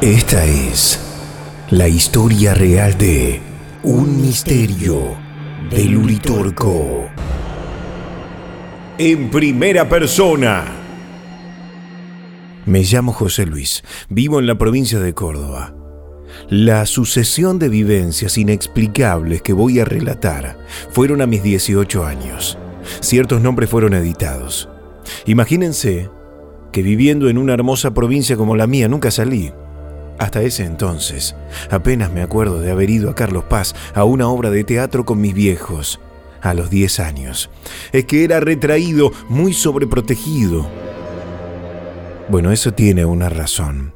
esta es la historia real de un misterio del Uritorco. En primera persona. Me llamo José Luis, vivo en la provincia de Córdoba. La sucesión de vivencias inexplicables que voy a relatar fueron a mis 18 años. Ciertos nombres fueron editados. Imagínense que viviendo en una hermosa provincia como la mía nunca salí. Hasta ese entonces, apenas me acuerdo de haber ido a Carlos Paz a una obra de teatro con mis viejos, a los 10 años. Es que era retraído, muy sobreprotegido. Bueno, eso tiene una razón.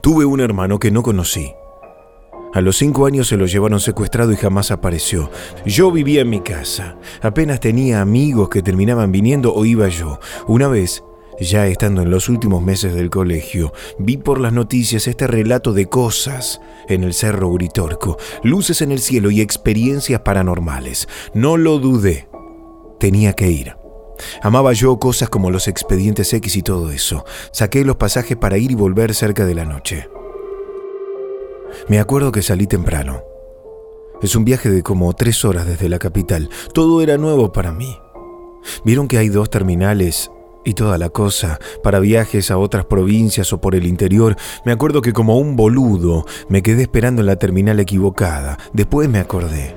Tuve un hermano que no conocí. A los cinco años se lo llevaron secuestrado y jamás apareció. Yo vivía en mi casa. Apenas tenía amigos que terminaban viniendo o iba yo. Una vez ya estando en los últimos meses del colegio, vi por las noticias este relato de cosas en el Cerro Uritorco, luces en el cielo y experiencias paranormales. No lo dudé. Tenía que ir. Amaba yo cosas como los expedientes X y todo eso. Saqué los pasajes para ir y volver cerca de la noche. Me acuerdo que salí temprano. Es un viaje de como tres horas desde la capital. Todo era nuevo para mí. Vieron que hay dos terminales y toda la cosa, para viajes a otras provincias o por el interior, me acuerdo que como un boludo me quedé esperando en la terminal equivocada. Después me acordé.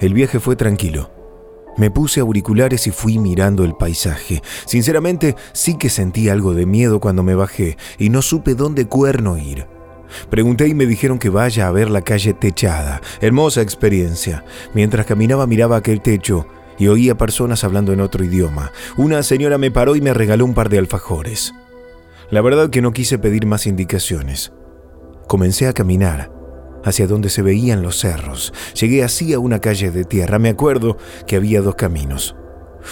El viaje fue tranquilo. Me puse auriculares y fui mirando el paisaje. Sinceramente, sí que sentí algo de miedo cuando me bajé y no supe dónde cuerno ir. Pregunté y me dijeron que vaya a ver la calle techada. Hermosa experiencia. Mientras caminaba miraba aquel techo y oía personas hablando en otro idioma. Una señora me paró y me regaló un par de alfajores. La verdad que no quise pedir más indicaciones. Comencé a caminar hacia donde se veían los cerros. Llegué así a una calle de tierra. Me acuerdo que había dos caminos.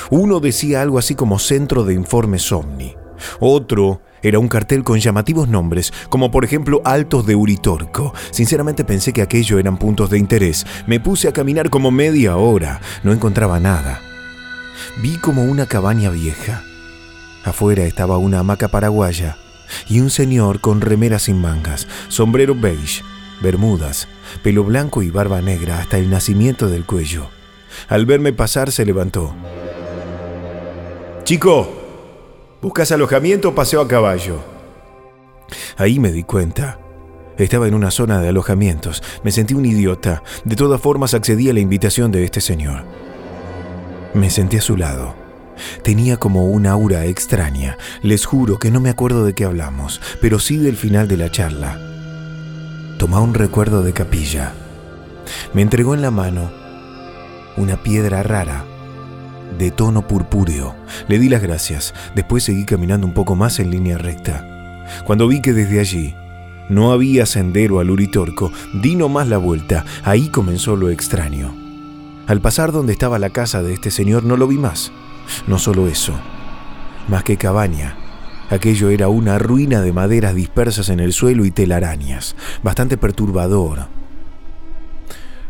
Uno decía algo así como Centro de Informes OVNI. Otro era un cartel con llamativos nombres, como por ejemplo Altos de Uritorco. Sinceramente pensé que aquello eran puntos de interés. Me puse a caminar como media hora. No encontraba nada. Vi como una cabaña vieja. Afuera estaba una hamaca paraguaya y un señor con remera sin mangas, sombrero beige, bermudas, pelo blanco y barba negra hasta el nacimiento del cuello. Al verme pasar se levantó. Chico, ¿Buscas alojamiento o paseo a caballo? Ahí me di cuenta. Estaba en una zona de alojamientos. Me sentí un idiota. De todas formas accedí a la invitación de este señor. Me senté a su lado. Tenía como una aura extraña. Les juro que no me acuerdo de qué hablamos, pero sí del final de la charla. Tomá un recuerdo de capilla. Me entregó en la mano una piedra rara de tono purpúreo. Le di las gracias. Después seguí caminando un poco más en línea recta. Cuando vi que desde allí no había sendero al Uritorco, di nomás la vuelta. Ahí comenzó lo extraño. Al pasar donde estaba la casa de este señor no lo vi más. No solo eso, más que cabaña. Aquello era una ruina de maderas dispersas en el suelo y telarañas, bastante perturbador.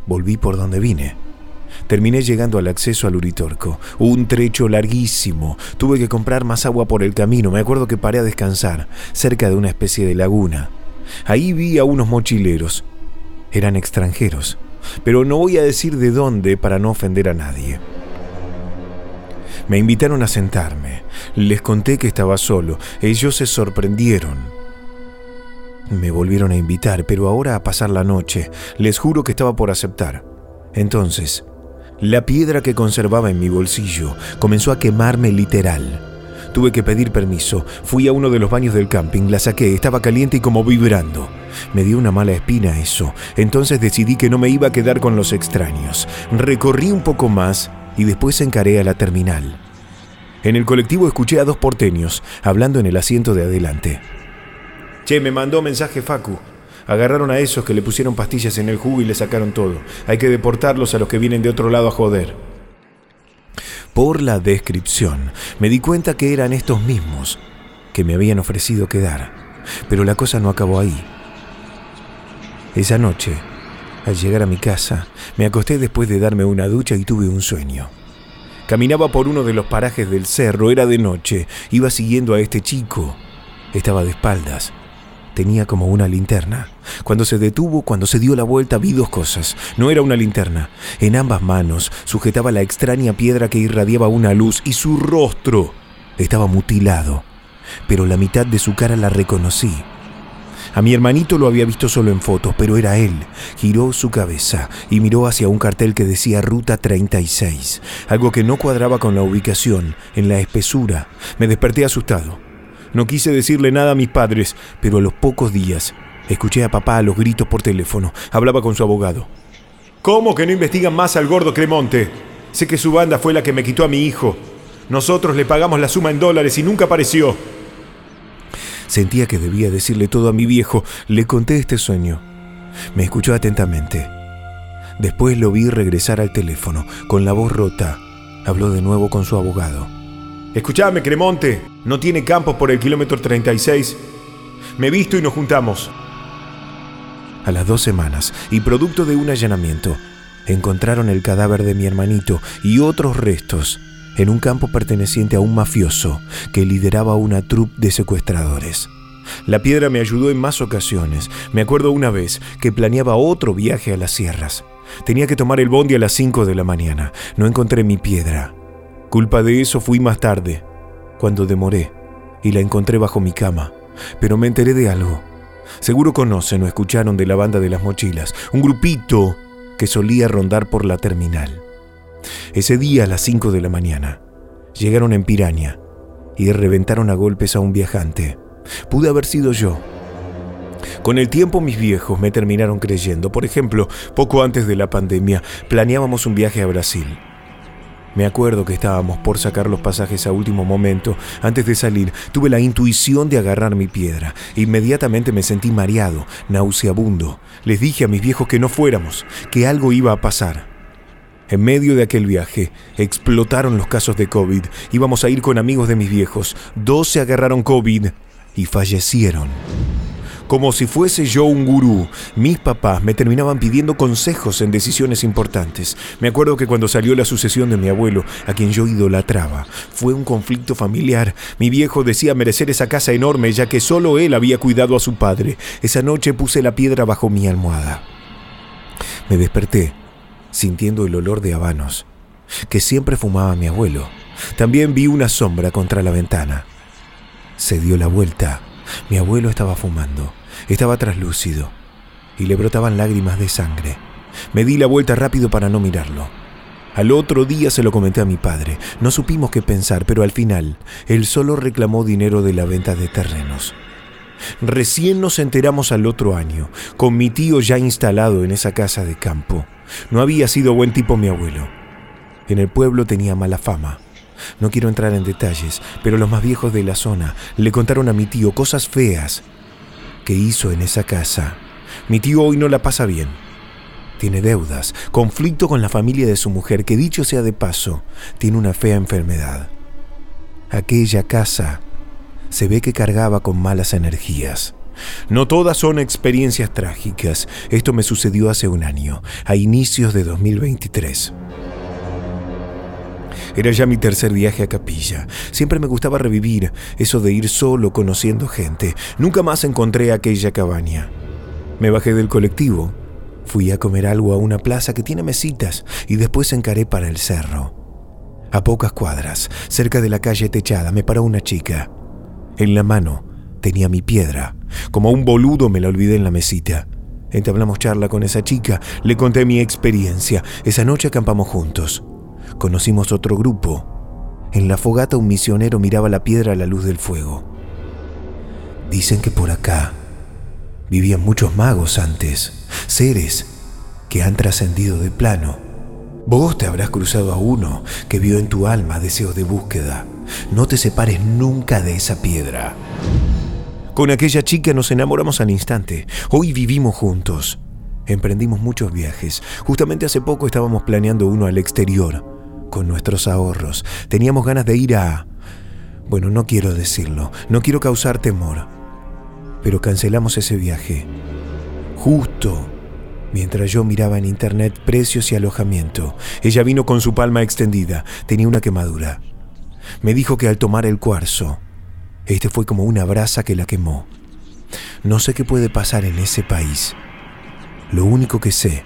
Volví por donde vine Terminé llegando al acceso al Uritorco. Un trecho larguísimo. Tuve que comprar más agua por el camino. Me acuerdo que paré a descansar, cerca de una especie de laguna. Ahí vi a unos mochileros. Eran extranjeros. Pero no voy a decir de dónde para no ofender a nadie. Me invitaron a sentarme. Les conté que estaba solo. Ellos se sorprendieron. Me volvieron a invitar, pero ahora a pasar la noche. Les juro que estaba por aceptar. Entonces, la piedra que conservaba en mi bolsillo comenzó a quemarme literal. Tuve que pedir permiso. Fui a uno de los baños del camping, la saqué, estaba caliente y como vibrando. Me dio una mala espina eso. Entonces decidí que no me iba a quedar con los extraños. Recorrí un poco más y después encaré a la terminal. En el colectivo escuché a dos porteños hablando en el asiento de adelante. Che, me mandó mensaje Facu. Agarraron a esos que le pusieron pastillas en el jugo y le sacaron todo. Hay que deportarlos a los que vienen de otro lado a joder. Por la descripción, me di cuenta que eran estos mismos que me habían ofrecido quedar. Pero la cosa no acabó ahí. Esa noche, al llegar a mi casa, me acosté después de darme una ducha y tuve un sueño. Caminaba por uno de los parajes del cerro, era de noche, iba siguiendo a este chico. Estaba de espaldas. Tenía como una linterna. Cuando se detuvo, cuando se dio la vuelta, vi dos cosas. No era una linterna. En ambas manos sujetaba la extraña piedra que irradiaba una luz y su rostro estaba mutilado. Pero la mitad de su cara la reconocí. A mi hermanito lo había visto solo en fotos, pero era él. Giró su cabeza y miró hacia un cartel que decía Ruta 36, algo que no cuadraba con la ubicación, en la espesura. Me desperté asustado. No quise decirle nada a mis padres, pero a los pocos días escuché a papá a los gritos por teléfono. Hablaba con su abogado. ¿Cómo que no investigan más al gordo Cremonte? Sé que su banda fue la que me quitó a mi hijo. Nosotros le pagamos la suma en dólares y nunca apareció. Sentía que debía decirle todo a mi viejo. Le conté este sueño. Me escuchó atentamente. Después lo vi regresar al teléfono, con la voz rota. Habló de nuevo con su abogado. Escuchame, Cremonte. No tiene campos por el kilómetro 36. Me visto y nos juntamos. A las dos semanas, y producto de un allanamiento, encontraron el cadáver de mi hermanito y otros restos en un campo perteneciente a un mafioso que lideraba una troupe de secuestradores. La piedra me ayudó en más ocasiones. Me acuerdo una vez que planeaba otro viaje a las sierras. Tenía que tomar el bondi a las 5 de la mañana. No encontré mi piedra. Culpa de eso fui más tarde, cuando demoré, y la encontré bajo mi cama. Pero me enteré de algo. Seguro conocen o escucharon de la banda de las mochilas, un grupito que solía rondar por la terminal. Ese día a las 5 de la mañana, llegaron en Piraña y reventaron a golpes a un viajante. Pude haber sido yo. Con el tiempo mis viejos me terminaron creyendo. Por ejemplo, poco antes de la pandemia, planeábamos un viaje a Brasil. Me acuerdo que estábamos por sacar los pasajes a último momento. Antes de salir, tuve la intuición de agarrar mi piedra. Inmediatamente me sentí mareado, nauseabundo. Les dije a mis viejos que no fuéramos, que algo iba a pasar. En medio de aquel viaje, explotaron los casos de COVID. Íbamos a ir con amigos de mis viejos. Dos se agarraron COVID y fallecieron. Como si fuese yo un gurú, mis papás me terminaban pidiendo consejos en decisiones importantes. Me acuerdo que cuando salió la sucesión de mi abuelo, a quien yo idolatraba, fue un conflicto familiar. Mi viejo decía merecer esa casa enorme ya que solo él había cuidado a su padre. Esa noche puse la piedra bajo mi almohada. Me desperté sintiendo el olor de habanos, que siempre fumaba mi abuelo. También vi una sombra contra la ventana. Se dio la vuelta. Mi abuelo estaba fumando. Estaba traslúcido y le brotaban lágrimas de sangre. Me di la vuelta rápido para no mirarlo. Al otro día se lo comenté a mi padre. No supimos qué pensar, pero al final él solo reclamó dinero de la venta de terrenos. Recién nos enteramos al otro año, con mi tío ya instalado en esa casa de campo. No había sido buen tipo mi abuelo. En el pueblo tenía mala fama. No quiero entrar en detalles, pero los más viejos de la zona le contaron a mi tío cosas feas hizo en esa casa. Mi tío hoy no la pasa bien. Tiene deudas, conflicto con la familia de su mujer, que dicho sea de paso, tiene una fea enfermedad. Aquella casa se ve que cargaba con malas energías. No todas son experiencias trágicas. Esto me sucedió hace un año, a inicios de 2023. Era ya mi tercer viaje a capilla. Siempre me gustaba revivir eso de ir solo conociendo gente. Nunca más encontré aquella cabaña. Me bajé del colectivo, fui a comer algo a una plaza que tiene mesitas y después encaré para el cerro. A pocas cuadras, cerca de la calle techada, me paró una chica. En la mano tenía mi piedra. Como un boludo me la olvidé en la mesita. Entablamos charla con esa chica, le conté mi experiencia. Esa noche acampamos juntos. Conocimos otro grupo. En la fogata un misionero miraba la piedra a la luz del fuego. Dicen que por acá vivían muchos magos antes, seres que han trascendido de plano. Vos te habrás cruzado a uno que vio en tu alma deseos de búsqueda. No te separes nunca de esa piedra. Con aquella chica nos enamoramos al instante. Hoy vivimos juntos. Emprendimos muchos viajes. Justamente hace poco estábamos planeando uno al exterior, con nuestros ahorros. Teníamos ganas de ir a... Bueno, no quiero decirlo, no quiero causar temor, pero cancelamos ese viaje. Justo mientras yo miraba en internet precios y alojamiento. Ella vino con su palma extendida, tenía una quemadura. Me dijo que al tomar el cuarzo, este fue como una brasa que la quemó. No sé qué puede pasar en ese país. Lo único que sé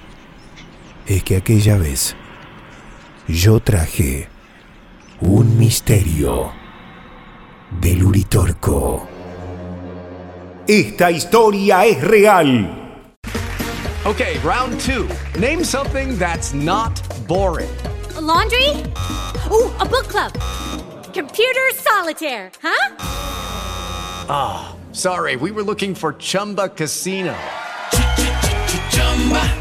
es que aquella vez yo traje un misterio del Uritorco. Esta historia es real. Okay, round two. Name something that's not boring. A laundry? Ooh, a book club. Computer solitaire, huh? Ah, sorry, we were looking for Chumba Casino.